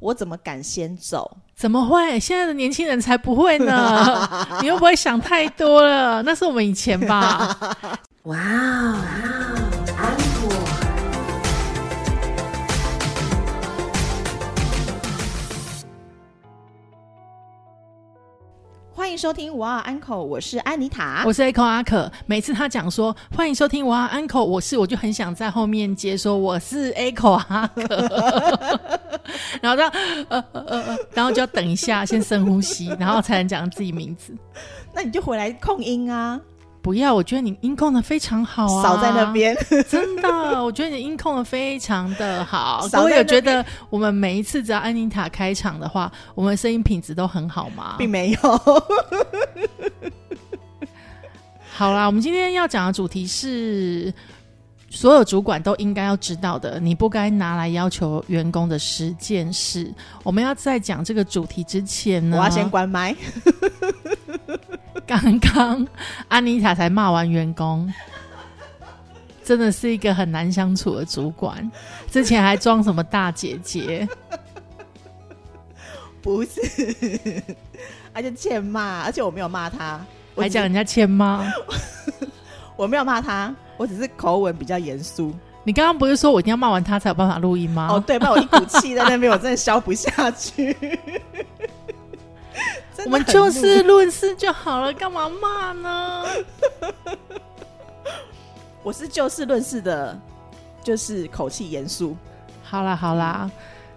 我怎么敢先走？怎么会？现在的年轻人才不会呢！你又不会想太多了，那是我们以前吧？哇哦！迎收听哇安 e，我是安妮塔，我是 Echo 阿可。每次他讲说欢迎收听哇安 e，我是我就很想在后面接说我是 Echo 阿可。然后他，呃呃呃，然后就要等一下，先深呼吸，然后才能讲自己名字。那你就回来控音啊！不要，我觉得你音控的非常好啊，少在那边。真的，我觉得你音控的非常的好。我有觉得我们每一次只要安妮塔开场的话，我们声音品质都很好吗？并没有。好啦，我们今天要讲的主题是。所有主管都应该要知道的，你不该拿来要求员工的十件事。我们要在讲这个主题之前呢，我要先关麦。刚刚安妮塔才骂完员工，真的是一个很难相处的主管。之前还装什么大姐姐？不是，而且欠骂，而且我没有骂他，还讲人家欠骂。我没有骂他。我只是口吻比较严肃。你刚刚不是说我一定要骂完他才有办法录音吗？哦，对，不然我一股气在那边，我真的消不下去。我们就事论事就好了，干嘛骂呢？我是就事论事的，就是口气严肃。好啦好啦，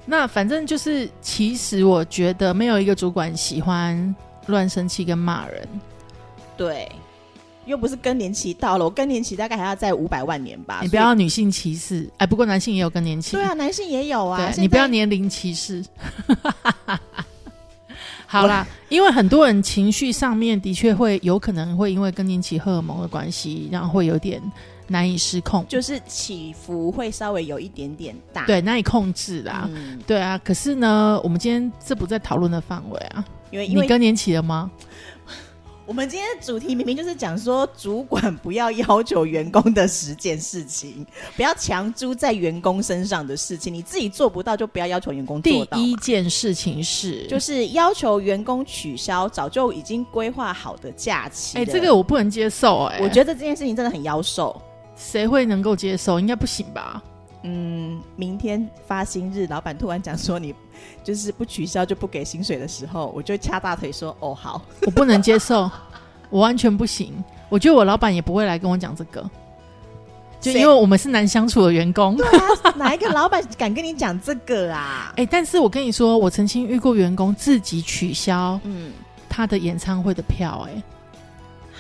那反正就是，其实我觉得没有一个主管喜欢乱生气跟骂人。对。又不是更年期到了，我更年期大概还要在五百万年吧。你不要女性歧视，哎，不过男性也有更年期。对啊，男性也有啊。你不要年龄歧视。好啦，因为很多人情绪上面的确会有可能会因为更年期荷尔蒙的关系，然后会有点难以失控，就是起伏会稍微有一点点大，对，难以控制啦。对啊，可是呢，我们今天这不在讨论的范围啊，因为你更年期了吗？我们今天的主题明明就是讲说，主管不要要求员工的十件事情，不要强租在员工身上的事情，你自己做不到就不要要求员工做到。第一件事情是，就是要求员工取消早就已经规划好的假期。哎，这个我不能接受。哎，我觉得这件事情真的很妖兽，谁会能够接受？应该不行吧？嗯，明天发薪日，老板突然讲说你。就是不取消就不给薪水的时候，我就掐大腿说：“哦，好，我不能接受，我完全不行。我觉得我老板也不会来跟我讲这个，就因为我们是难相处的员工。对啊，哪一个老板敢跟你讲这个啊？哎，但是我跟你说，我曾经遇过员工自己取消嗯他的演唱会的票，哎。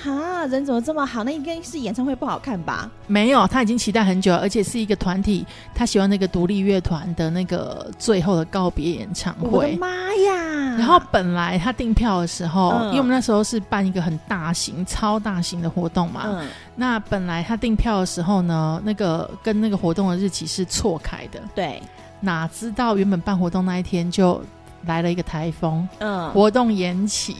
哈，人怎么这么好？那应该是演唱会不好看吧？没有，他已经期待很久，而且是一个团体，他喜欢那个独立乐团的那个最后的告别演唱会。我的妈呀！然后本来他订票的时候，因为我们那时候是办一个很大型、超大型的活动嘛，那本来他订票的时候呢，那个跟那个活动的日期是错开的。对，哪知道原本办活动那一天就来了一个台风，嗯，活动延期。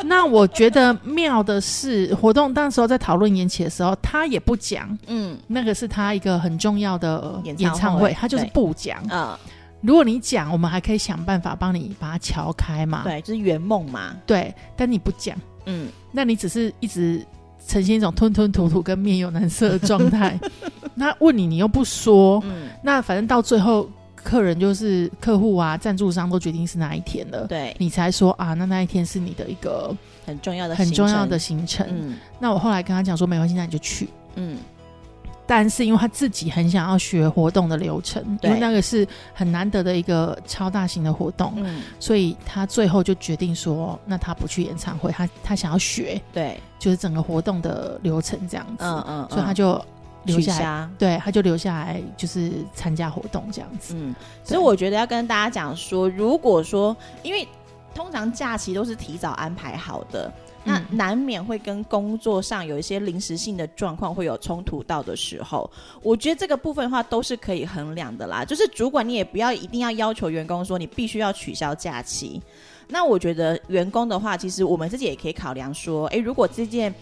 那我觉得妙的是，活动当时候在讨论延期的时候，他也不讲，嗯，那个是他一个很重要的演唱会，他就是不讲。嗯，如果你讲，我们还可以想办法帮你把它敲开嘛。对，就是圆梦嘛。对，但你不讲，嗯，那你只是一直呈现一种吞吞吐吐跟面有难色的状态。那问你，你又不说，嗯，那反正到最后。客人就是客户啊，赞助商都决定是哪一天了，对。你才说啊，那那一天是你的一个很重要的很重要的行程。嗯，那我后来跟他讲说，没关系，那你就去。嗯，但是因为他自己很想要学活动的流程，因为那个是很难得的一个超大型的活动，嗯，所以他最后就决定说，那他不去演唱会，他他想要学，对，就是整个活动的流程这样子，嗯嗯，所以他就。留下来，对，他就留下来，就是参加活动这样子。嗯，所以我觉得要跟大家讲说，如果说，因为通常假期都是提早安排好的，那难免会跟工作上有一些临时性的状况会有冲突到的时候，我觉得这个部分的话都是可以衡量的啦。就是主管你也不要一定要要求员工说你必须要取消假期。那我觉得员工的话，其实我们自己也可以考量说，哎，如果这件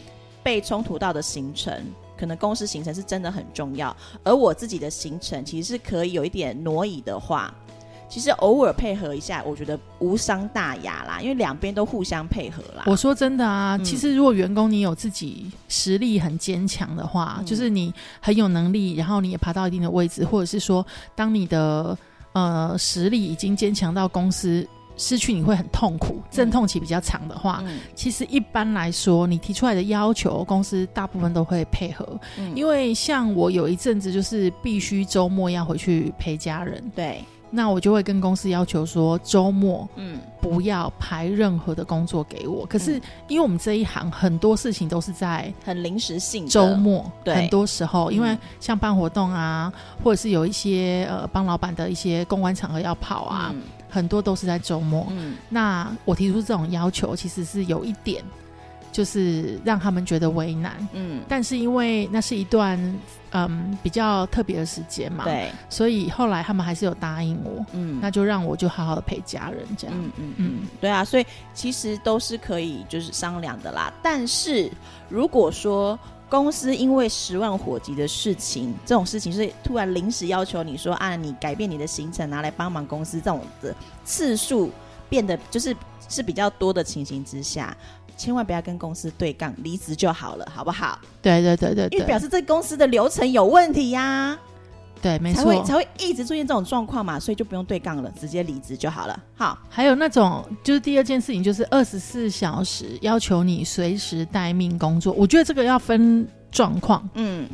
被冲突到的行程。可能公司行程是真的很重要，而我自己的行程其实是可以有一点挪移的话，其实偶尔配合一下，我觉得无伤大雅啦，因为两边都互相配合啦。我说真的啊，其实如果员工你有自己实力很坚强的话，就是你很有能力，然后你也爬到一定的位置，或者是说，当你的呃实力已经坚强到公司失去你会很痛苦，阵痛期比较长的话，其实一般来说，你提出来的要求，公司大部分都会配合。因为像我有一阵子就是必须周末要回去陪家人，对。那我就会跟公司要求说，周末嗯。不要排任何的工作给我。可是因为我们这一行很多事情都是在很临时性，周末很多时候，因为像办活动啊，或者是有一些呃帮老板的一些公关场合要跑啊，很多都是在周末。嗯，那我提出这种要求，其实是有一点。就是让他们觉得为难，嗯，但是因为那是一段嗯比较特别的时间嘛，对，所以后来他们还是有答应我，嗯，那就让我就好好的陪家人这样，嗯嗯。嗯，对啊，所以其实都是可以就是商量的啦。但是如果说公司因为十万火急的事情，这种事情是突然临时要求你说啊，你改变你的行程拿来帮忙公司，这种的次数变得就是是比较多的情形之下。千万不要跟公司对杠，离职就好了，好不好？对对对对，因为表示这公司的流程有问题呀。对，没错，才会才会一直出现这种状况嘛，所以就不用对杠了，直接离职就好了。好，还有那种就是第二件事情，就是二十四小时要求你随时待命工作，我觉得这个要分状况。嗯。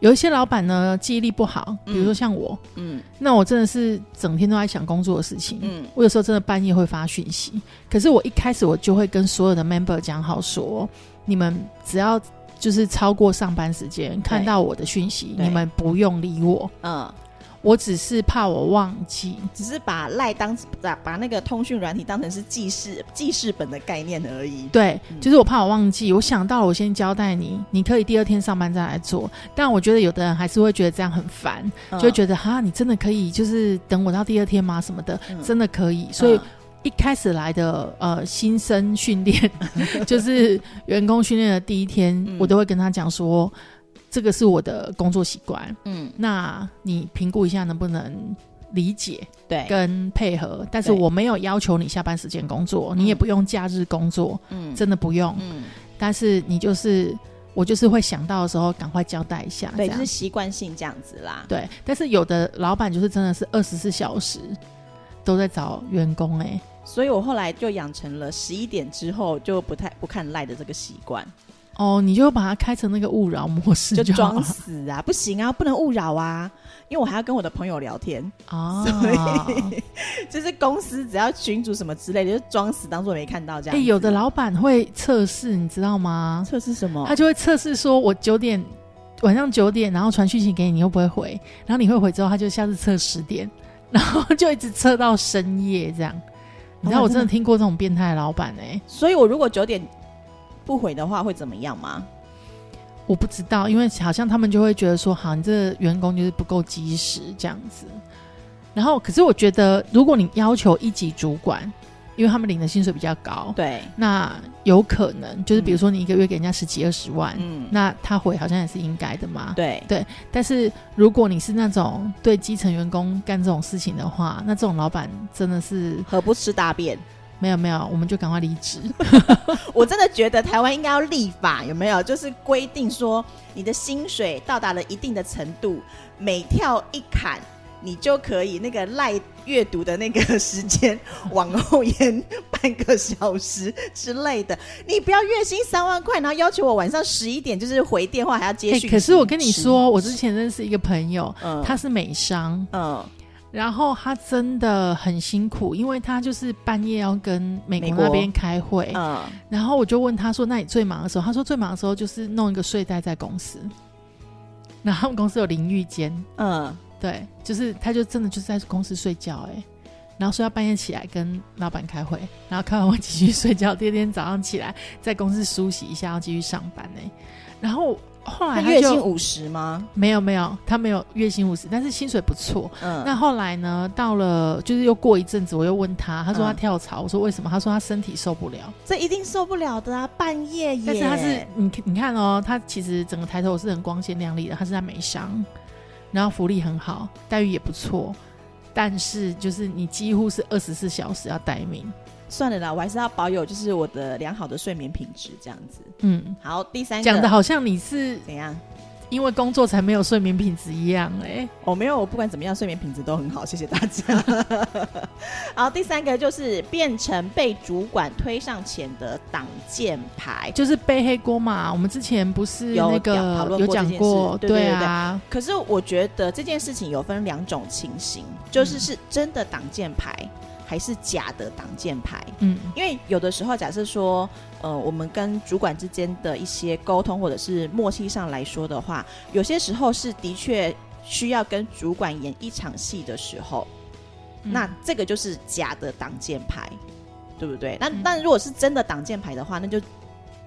有一些老板呢记忆力不好，比如说像我，嗯，那我真的是整天都在想工作的事情，嗯，我有时候真的半夜会发讯息，可是我一开始我就会跟所有的 member 讲好说，你们只要就是超过上班时间看到我的讯息，你们不用理我，嗯。我只是怕我忘记，只是把赖当把把那个通讯软体当成是记事记事本的概念而已。对，就是我怕我忘记，我想到了，我先交代你，你可以第二天上班再来做。但我觉得有的人还是会觉得这样很烦，就会觉得哈，你真的可以就是等我到第二天吗？什么的，真的可以。所以一开始来的呃新生训练，就是员工训练的第一天，我都会跟他讲说。这个是我的工作习惯，嗯，那你评估一下能不能理解，对，跟配合，但是我没有要求你下班时间工作，你也不用假日工作，嗯，真的不用，嗯，但是你就是我就是会想到的时候赶快交代一下，对，就是习惯性这样子啦，对，但是有的老板就是真的是二十四小时都在找员工，哎，所以我后来就养成了十一点之后就不太不看赖的这个习惯。哦，你就把它开成那个勿扰模式，就装死啊！不行啊，不能勿扰啊，因为我还要跟我的朋友聊天啊。所以 就是公司只要群主什么之类的，就装死当做没看到这样。哎，有的老板会测试，你知道吗？测试什么？他就会测试说，我九点晚上九点，然后传讯息给你，你会不会回？然后你会回之后，他就下次测十点，然后就一直测到深夜这样。你知道我真的听过这种变态老板哎，所以我如果九点。不回的话会怎么样吗？我不知道，因为好像他们就会觉得说，好，你这员工就是不够及时这样子。然后，可是我觉得，如果你要求一级主管，因为他们领的薪水比较高，对，那有可能就是比如说你一个月给人家十几二十万，嗯，那他回好像也是应该的嘛，对对。但是如果你是那种对基层员工干这种事情的话，那这种老板真的是何不吃大便？没有没有，我们就赶快离职。我真的觉得台湾应该要立法，有没有？就是规定说，你的薪水到达了一定的程度，每跳一坎，你就可以那个赖阅读的那个时间往后延半个小时之类的。你不要月薪三万块，然后要求我晚上十一点就是回电话还要接续。可是我跟你说，我之前认识一个朋友，他是美商，嗯。然后他真的很辛苦，因为他就是半夜要跟美国那边开会。嗯，然后我就问他说：“那你最忙的时候？”他说：“最忙的时候就是弄一个睡袋在公司。”然后他们公司有淋浴间。嗯，对，就是他就真的就是在公司睡觉哎，然后睡到半夜起来跟老板开会，然后开完会继续睡觉，第二天早上起来在公司梳洗一下，要继续上班哎，然后。后来月薪五十吗？没有没有，他没有月薪五十，但是薪水不错。嗯，那后来呢？到了就是又过一阵子，我又问他，他说他跳槽。我说为什么？他说他身体受不了。这一定受不了的啊！半夜但是他是你你看哦，他其实整个抬头是很光鲜亮丽的，他是在美商，然后福利很好，待遇也不错。但是就是你几乎是二十四小时要待命。算了啦，我还是要保有就是我的良好的睡眠品质这样子。嗯，好，第三讲的好像你是怎样？因为工作才没有睡眠品质一样哎，我没有，我不管怎么样，睡眠品质都很好，谢谢大家。好，第三个就是变成被主管推上前的挡箭牌，就是背黑锅嘛。我们之前不是有那个有讲过，对啊。可是我觉得这件事情有分两种情形，就是是真的挡箭牌。还是假的挡箭牌，嗯，因为有的时候，假设说，呃，我们跟主管之间的一些沟通或者是默契上来说的话，有些时候是的确需要跟主管演一场戏的时候，那这个就是假的挡箭牌，对不对？那那如果是真的挡箭牌的话，那就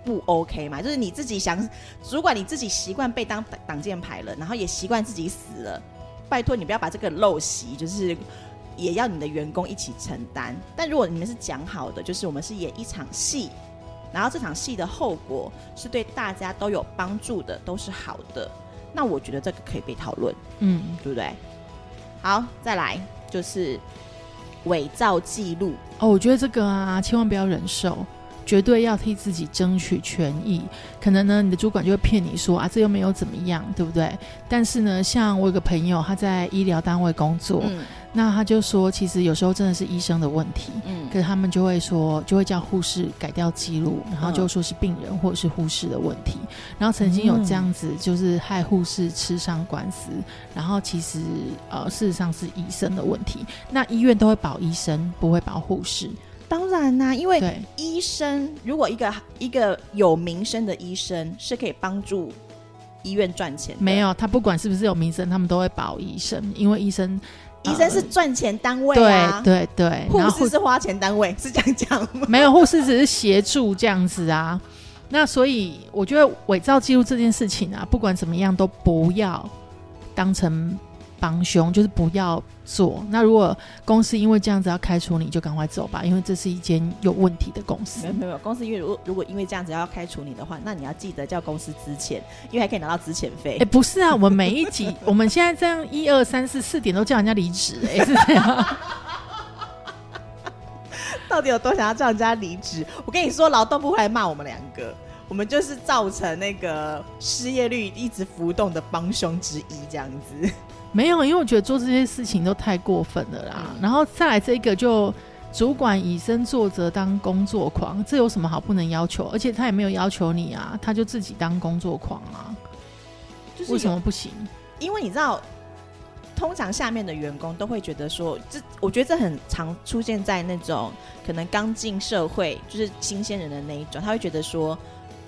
不 OK 嘛，就是你自己想，主管你自己习惯被当挡箭牌了，然后也习惯自己死了，拜托你不要把这个陋习就是。也要你的员工一起承担，但如果你们是讲好的，就是我们是演一场戏，然后这场戏的后果是对大家都有帮助的，都是好的，那我觉得这个可以被讨论，嗯，对不对？好，再来就是伪造记录。哦，我觉得这个啊，千万不要忍受，绝对要替自己争取权益。可能呢，你的主管就会骗你说啊，这又没有怎么样，对不对？但是呢，像我有个朋友，他在医疗单位工作。那他就说，其实有时候真的是医生的问题，嗯，可是他们就会说，就会叫护士改掉记录，然后就说是病人或者是护士的问题。然后曾经有这样子，就是害护士吃上官司，然后其实呃，事实上是医生的问题。那医院都会保医生，不会保护士。当然啦，因为医生如果一个一个有名声的医生是可以帮助医院赚钱，没有他不管是不是有名声，他们都会保医生，因为医生。医生是赚钱单位啊，对对对，护士是花钱单位，是这样讲吗？没有，护士只是协助这样子啊。那所以我觉得伪造记录这件事情啊，不管怎么样都不要当成。帮凶就是不要做。那如果公司因为这样子要开除你，就赶快走吧，因为这是一间有问题的公司。没有没有，公司因为如果如果因为这样子要开除你的话，那你要记得叫公司支遣，因为还可以拿到支遣费。哎，不是啊，我们每一集 我们现在这样一二三四四点都叫人家离职，哎，是这样。到底有多想要叫人家离职？我跟你说，劳动部会来骂我们两个，我们就是造成那个失业率一直浮动的帮凶之一，这样子。没有，因为我觉得做这些事情都太过分了啦。然后再来这个，就主管以身作则当工作狂，这有什么好不能要求？而且他也没有要求你啊，他就自己当工作狂啊。为什么不行？因为你知道，通常下面的员工都会觉得说，这我觉得这很常出现在那种可能刚进社会就是新鲜人的那一种，他会觉得说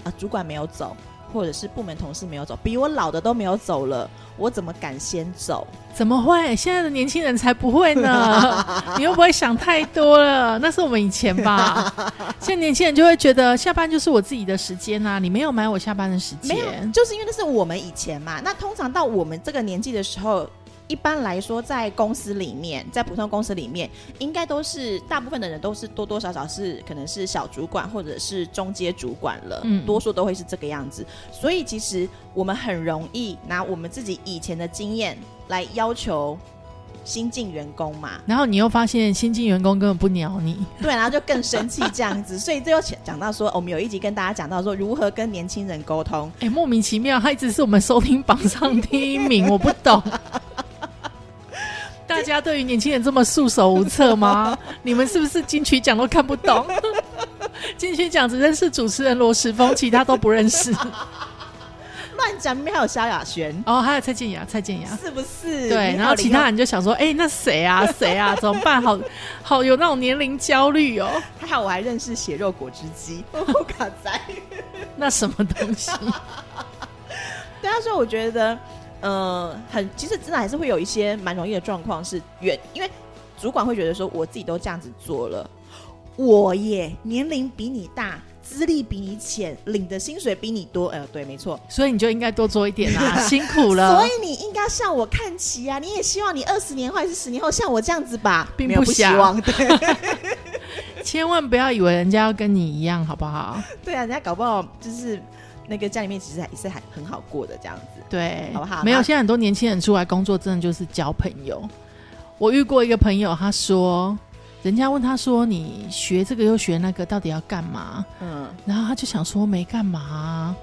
啊，主管没有走。或者是部门同事没有走，比我老的都没有走了，我怎么敢先走？怎么会？现在的年轻人才不会呢！你又不会想太多了，那是我们以前吧。现在年轻人就会觉得下班就是我自己的时间啊，你没有买我下班的时间。没有，就是因为那是我们以前嘛。那通常到我们这个年纪的时候。一般来说，在公司里面，在普通公司里面，应该都是大部分的人都是多多少少是可能是小主管或者是中阶主管了，嗯，多数都会是这个样子。所以其实我们很容易拿我们自己以前的经验来要求新进员工嘛。然后你又发现新进员工根本不鸟你，对，然后就更生气这样子。所以这又讲 到说，我们有一集跟大家讲到说如何跟年轻人沟通。哎，莫名其妙，他一直是我们收听榜上第一名，我不懂。大家对于年轻人这么束手无策吗？你们是不是金曲奖都看不懂？金曲奖只认识主持人罗时峰，其他都不认识。乱讲，里面还有萧亚轩哦，还有蔡健雅，蔡健雅是不是？对，然后其他人就想说，哎，那谁啊？谁啊？怎么办？好好有那种年龄焦虑哦。还好我还认识血肉果汁机，卡仔，那什么东西？对啊，所以我觉得。呃，很其实真的还是会有一些蛮容易的状况，是远，因为主管会觉得说，我自己都这样子做了，我也年龄比你大，资历比你浅，领的薪水比你多，呃，对，没错，所以你就应该多做一点啊，辛苦了，所以你应该向我看齐啊，你也希望你二十年或者是十年后像我这样子吧，并不希望，对，千万不要以为人家要跟你一样，好不好？对啊，人家搞不好就是。那个家里面其实还是还很好过的这样子，对，好不好？没有，现在很多年轻人出来工作，真的就是交朋友。我遇过一个朋友，他说，人家问他说：“你学这个又学那个，到底要干嘛？”嗯，然后他就想说没干嘛。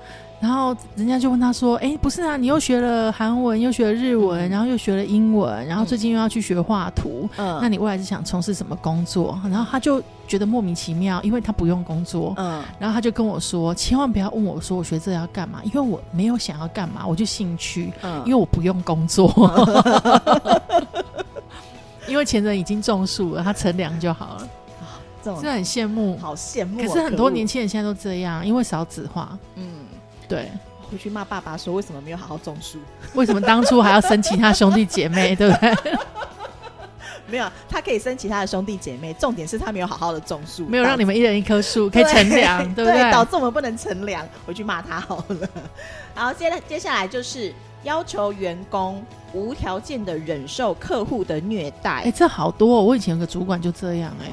然后人家就问他说：“哎，不是啊，你又学了韩文，又学了日文，然后又学了英文，然后最近又要去学画图，嗯，那你未来是想从事什么工作？”然后他就觉得莫名其妙，因为他不用工作，嗯，然后他就跟我说：“千万不要问我说我学这要干嘛，因为我没有想要干嘛，我就兴趣，嗯，因为我不用工作，因为前人已经种树了，他乘凉就好了。”这种很羡慕，好羡慕。可是很多年轻人现在都这样，因为少子化，嗯。对，回去骂爸爸说为什么没有好好种树？为什么当初还要生其他兄弟姐妹？对不对？没有，他可以生其他的兄弟姐妹，重点是他没有好好的种树，没有让你们一人一棵树可以乘凉，对不对？导致我们不能乘凉，回去骂他好了。好，接接下来就是要求员工无条件的忍受客户的虐待。哎，这好多，哦我以前有个主管就这样，哎，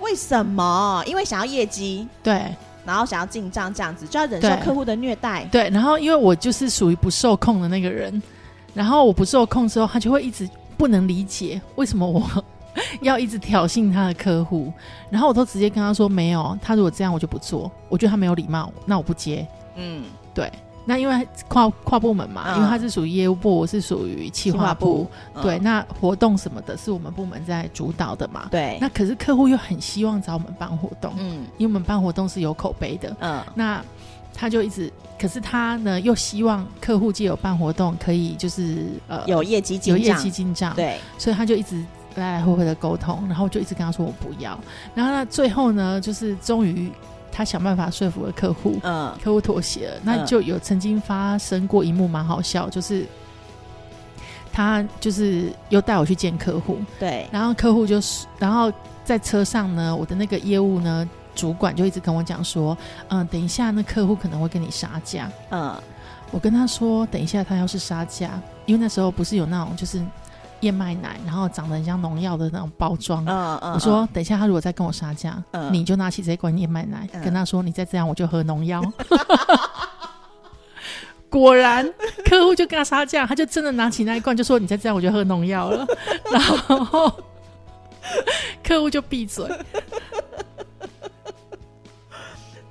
为什么？因为想要业绩，对。然后想要进账这样子，就要忍受客户的虐待。对，然后因为我就是属于不受控的那个人，然后我不受控之后，他就会一直不能理解为什么我 要一直挑衅他的客户。然后我都直接跟他说：“没有，他如果这样，我就不做。我觉得他没有礼貌，那我不接。”嗯，对。那因为跨跨部门嘛，因为他是属于业务部，我是属于企划部，对，那活动什么的是我们部门在主导的嘛，对。那可是客户又很希望找我们办活动，嗯，因为我们办活动是有口碑的，嗯。那他就一直，可是他呢又希望客户既有办活动可以就是呃有业绩进有业绩进账，对，所以他就一直来来回回的沟通，然后就一直跟他说我不要，然后呢最后呢就是终于。他想办法说服了客户，嗯，客户妥协了，那就有曾经发生过一幕蛮好笑，就是他就是又带我去见客户，对，然后客户就是，然后在车上呢，我的那个业务呢主管就一直跟我讲说，嗯，等一下那客户可能会跟你杀价，嗯，我跟他说，等一下他要是杀价，因为那时候不是有那种就是。燕麦奶，然后长得很像农药的那种包装。嗯嗯。我说，等一下他如果再跟我杀价，你就拿起这罐燕麦奶，跟他说：“你再这样，我就喝农药。”果然，客户就跟他杀价，他就真的拿起那一罐，就说：“你再这样，我就喝农药了。”然后 客户就闭嘴。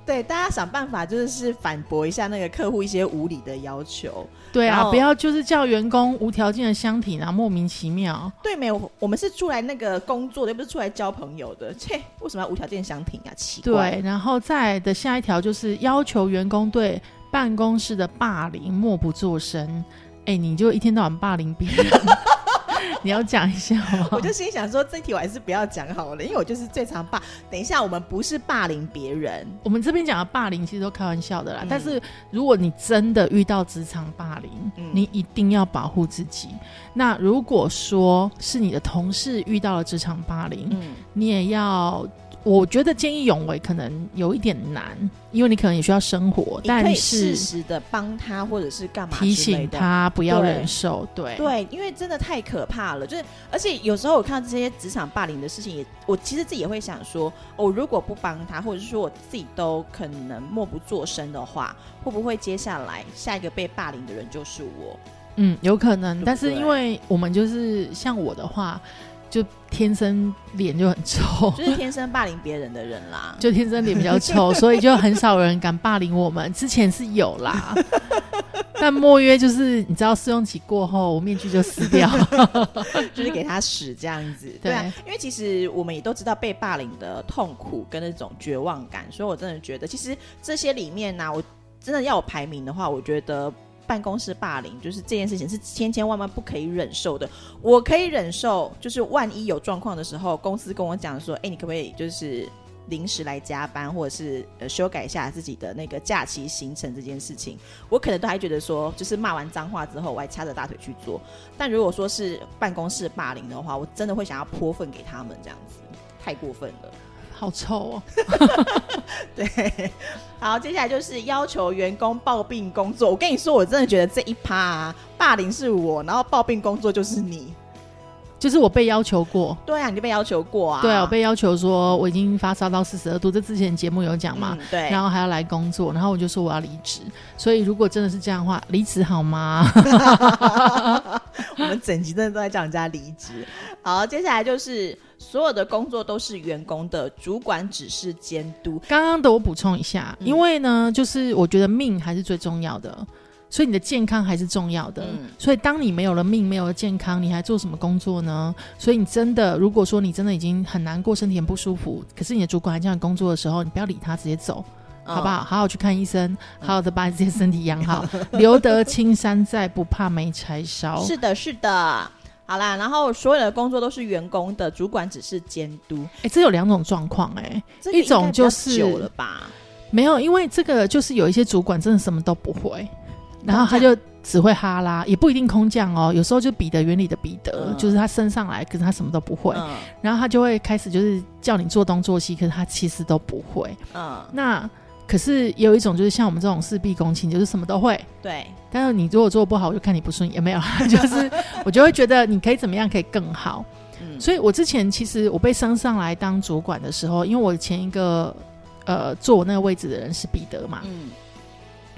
对，大家想办法就是反驳一下那个客户一些无理的要求。对啊，不要就是叫员工无条件的相挺啊，莫名其妙。对，没有，我们是出来那个工作的，又不是出来交朋友的。切，为什么要无条件相挺啊？奇怪。对，然后再的下一条就是要求员工对办公室的霸凌默不作声。哎，你就一天到晚霸凌别人。你要讲一下吗？我就心想说，这题我还是不要讲好了，因为我就是最常霸。等一下，我们不是霸凌别人，我们这边讲的霸凌其实都开玩笑的啦。但是如果你真的遇到职场霸凌，你一定要保护自己。那如果说是你的同事遇到了职场霸凌，你也要。我觉得见义勇为可能有一点难，因为你可能也需要生活，但是适时的帮他或者是干嘛提醒他不要忍受，对对，因为真的太可怕了。就是而且有时候我看到这些职场霸凌的事情，也我其实自己也会想说，我如果不帮他，或者是说我自己都可能默不作声的话，会不会接下来下一个被霸凌的人就是我？嗯，有可能。但是因为我们就是像我的话。就天生脸就很臭，就是天生霸凌别人的人啦。就天生脸比较臭，所以就很少人敢霸凌我们。之前是有啦，但莫约就是你知道试用期过后，我面具就撕掉，就是给他使这样子。对啊，因为其实我们也都知道被霸凌的痛苦跟那种绝望感，所以我真的觉得，其实这些里面呢，我真的要我排名的话，我觉得。办公室霸凌就是这件事情是千千万万不可以忍受的。我可以忍受，就是万一有状况的时候，公司跟我讲说：“哎，你可不可以就是临时来加班，或者是呃修改一下自己的那个假期行程这件事情？”我可能都还觉得说，就是骂完脏话之后，我还掐着大腿去做。但如果说是办公室霸凌的话，我真的会想要泼粪给他们，这样子太过分了。好臭哦！对，好，接下来就是要求员工抱病工作。我跟你说，我真的觉得这一趴啊，霸凌是我，然后抱病工作就是你。就是我被要求过，对啊，你就被要求过啊，对啊，我被要求说我已经发烧到四十二度，这之前节目有讲嘛，对，然后还要来工作，然后我就说我要离职，所以如果真的是这样的话，离职好吗？我们整集真的都在叫人家离职。好，接下来就是所有的工作都是员工的，主管只是监督。刚刚的我补充一下，因为呢，就是我觉得命还是最重要的。所以你的健康还是重要的。所以当你没有了命，没有了健康，你还做什么工作呢？所以你真的，如果说你真的已经很难过，身体很不舒服，可是你的主管还这样工作的时候，你不要理他，直接走，好不好？好好去看医生，好好的把你自己身体养好。留得青山在，不怕没柴烧。是的，是的。好啦，然后所有的工作都是员工的，主管只是监督。哎，这有两种状况，哎，一种就是久了吧？没有，因为这个就是有一些主管真的什么都不会。然后他就只会哈拉，也不一定空降哦。有时候就彼得原理的彼得，就是他升上来，可是他什么都不会。然后他就会开始就是叫你做东做西，可是他其实都不会。嗯，那可是有一种就是像我们这种事必躬亲，就是什么都会。对。但是你如果做不好，我就看你不顺眼，没有？就是我就会觉得你可以怎么样可以更好。嗯。所以我之前其实我被升上来当主管的时候，因为我前一个呃坐我那个位置的人是彼得嘛。嗯。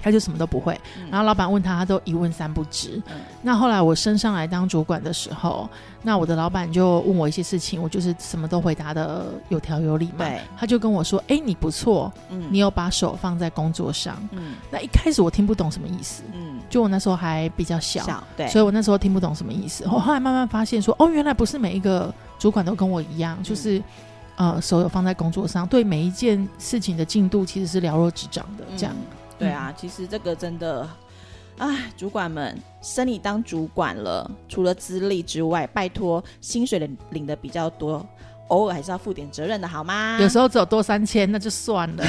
他就什么都不会，然后老板问他，他都一问三不知。那后来我升上来当主管的时候，那我的老板就问我一些事情，我就是什么都回答的有条有理嘛。他就跟我说：“哎，你不错，你有把手放在工作上。”嗯，那一开始我听不懂什么意思，嗯，就我那时候还比较小，对，所以我那时候听不懂什么意思。我后来慢慢发现说：“哦，原来不是每一个主管都跟我一样，就是呃，手有放在工作上，对每一件事情的进度其实是了若指掌的，这样。”对啊，其实这个真的，哎，主管们升你当主管了，除了资历之外，拜托薪水领领的比较多，偶尔还是要负点责任的好吗？有时候只有多三千，那就算了，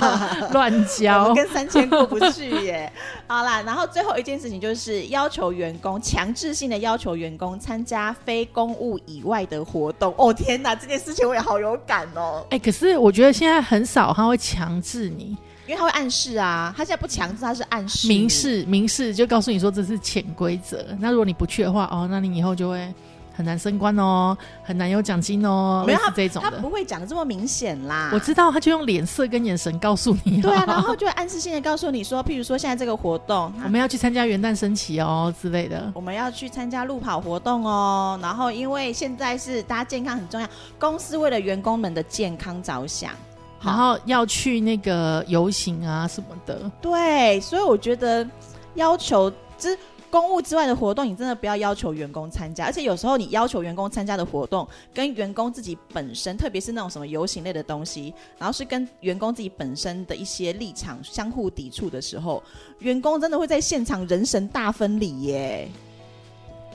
乱交，跟三千过不去耶。好啦，然后最后一件事情就是要求员工强制性的要求员工参加非公务以外的活动。哦天哪，这件事情我也好有感哦。哎，可是我觉得现在很少他会强制你。因为他会暗示啊，他现在不强制，他是暗示、明示、明示，就告诉你说这是潜规则。那如果你不去的话，哦，那你以后就会很难升官哦，很难有奖金哦。没有这种他不会讲的这么明显啦。我知道，他就用脸色跟眼神告诉你。对啊，然后就会暗示性的告诉你说，譬如说现在这个活动，我们要去参加元旦升旗哦之类的。我们要去参加路跑活动哦，然后因为现在是大家健康很重要，公司为了员工们的健康着想。然后要去那个游行啊什么的，对，所以我觉得要求之公务之外的活动，你真的不要要求员工参加。而且有时候你要求员工参加的活动，跟员工自己本身，特别是那种什么游行类的东西，然后是跟员工自己本身的一些立场相互抵触的时候，员工真的会在现场人神大分离耶。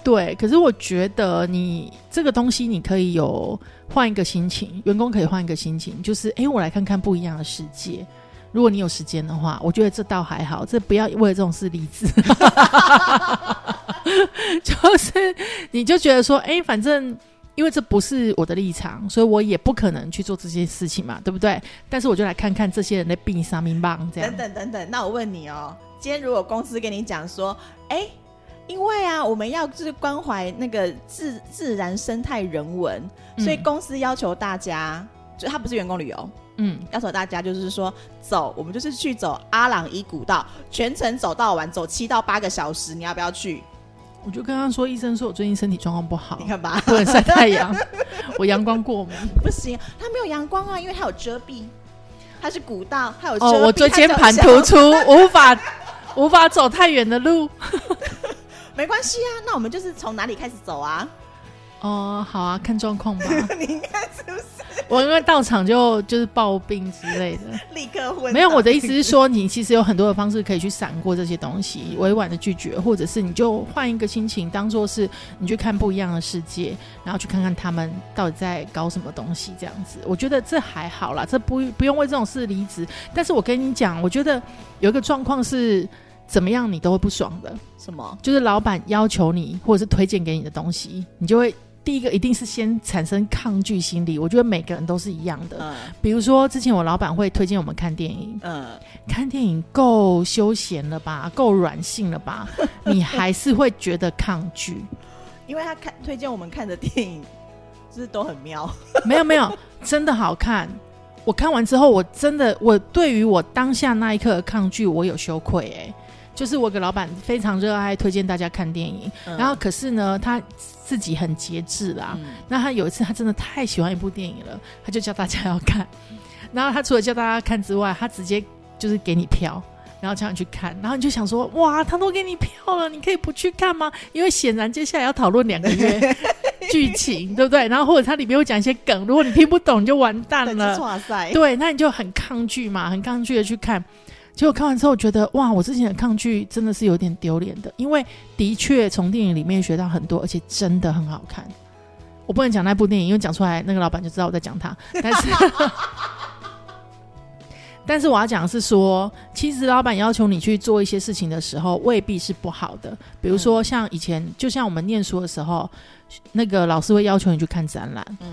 对，可是我觉得你这个东西，你可以有换一个心情，员工可以换一个心情，就是哎，我来看看不一样的世界。如果你有时间的话，我觉得这倒还好，这不要为了这种事离职。就是你就觉得说，哎，反正因为这不是我的立场，所以我也不可能去做这些事情嘛，对不对？但是我就来看看这些人的病上面棒这样。等等等等，那我问你哦，今天如果公司跟你讲说，哎。因为啊，我们要就是关怀那个自自然生态人文，所以公司要求大家，就他不是员工旅游，嗯，要求大家就是说走，我们就是去走阿朗伊古道，全程走到晚，走七到八个小时，你要不要去？我就跟他说，医生说我最近身体状况不好，你看吧，不能晒太阳，我阳光过敏，不行，他没有阳光啊，因为他有遮蔽，他是古道，他有哦，我椎间盘突出，无法无法走太远的路。没关系啊，那我们就是从哪里开始走啊？哦，好啊，看状况吧。你看是不是？我因为到场就就是暴病之类的，立刻昏。没有，我的意思是说，你其实有很多的方式可以去闪过这些东西，委婉的拒绝，或者是你就换一个心情，当做是你去看不一样的世界，然后去看看他们到底在搞什么东西，这样子。我觉得这还好啦，这不不用为这种事离职。但是我跟你讲，我觉得有一个状况是。怎么样，你都会不爽的。什么？就是老板要求你，或者是推荐给你的东西，你就会第一个一定是先产生抗拒心理。我觉得每个人都是一样的。嗯。比如说，之前我老板会推荐我们看电影。嗯。看电影够休闲了吧？够软性了吧？你还是会觉得抗拒，因为他看推荐我们看的电影，就是都很妙。没有没有，真的好看。我看完之后，我真的我对于我当下那一刻的抗拒，我有羞愧哎。就是我给老板非常热爱推荐大家看电影，然后可是呢，他自己很节制啦。那他有一次他真的太喜欢一部电影了，他就叫大家要看。然后他除了叫大家看之外，他直接就是给你票，然后叫你去看。然后你就想说，哇，他都给你票了，你可以不去看吗？因为显然接下来要讨论两个月 剧情，对不对？然后或者它里面会讲一些梗，如果你听不懂，你就完蛋了。哇塞！对，那你就很抗拒嘛，很抗拒的去看。结果看完之后，觉得哇，我之前的抗拒真的是有点丢脸的，因为的确从电影里面学到很多，而且真的很好看。我不能讲那部电影，因为讲出来那个老板就知道我在讲他。但是，但是我要讲的是说，其实老板要求你去做一些事情的时候，未必是不好的。比如说，像以前，就像我们念书的时候，那个老师会要求你去看展览，嗯，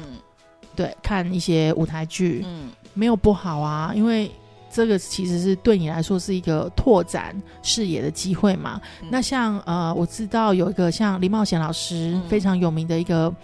对，看一些舞台剧，嗯，没有不好啊，因为。这个其实是对你来说是一个拓展视野的机会嘛？那像呃，我知道有一个像林茂贤老师非常有名的一个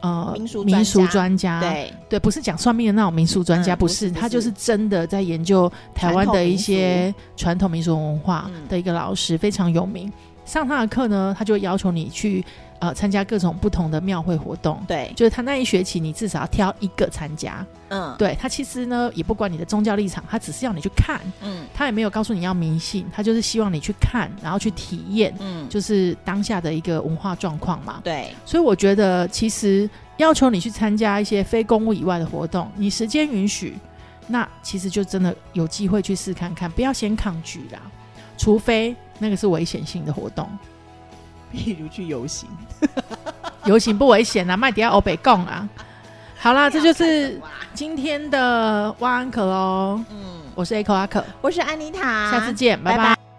呃民俗专家，对。对，不是讲算命的那种民俗专家，不是他就是真的在研究台湾的一些传统民俗。文化的一个老师，非常有名。上他的课呢，他就要求你去。呃，参加各种不同的庙会活动，对，就是他那一学期，你至少要挑一个参加。嗯，对他其实呢，也不管你的宗教立场，他只是要你去看。嗯，他也没有告诉你要迷信，他就是希望你去看，然后去体验。嗯，就是当下的一个文化状况嘛。对，所以我觉得，其实要求你去参加一些非公务以外的活动，你时间允许，那其实就真的有机会去试看看，不要先抗拒啦，除非那个是危险性的活动。譬如去游行，游行不危险啊，麦迪亚欧北贡啊。好啦，这就是今天的挖安可喽。嗯，我是 Echo 阿可，我是安妮塔，下次见，拜拜。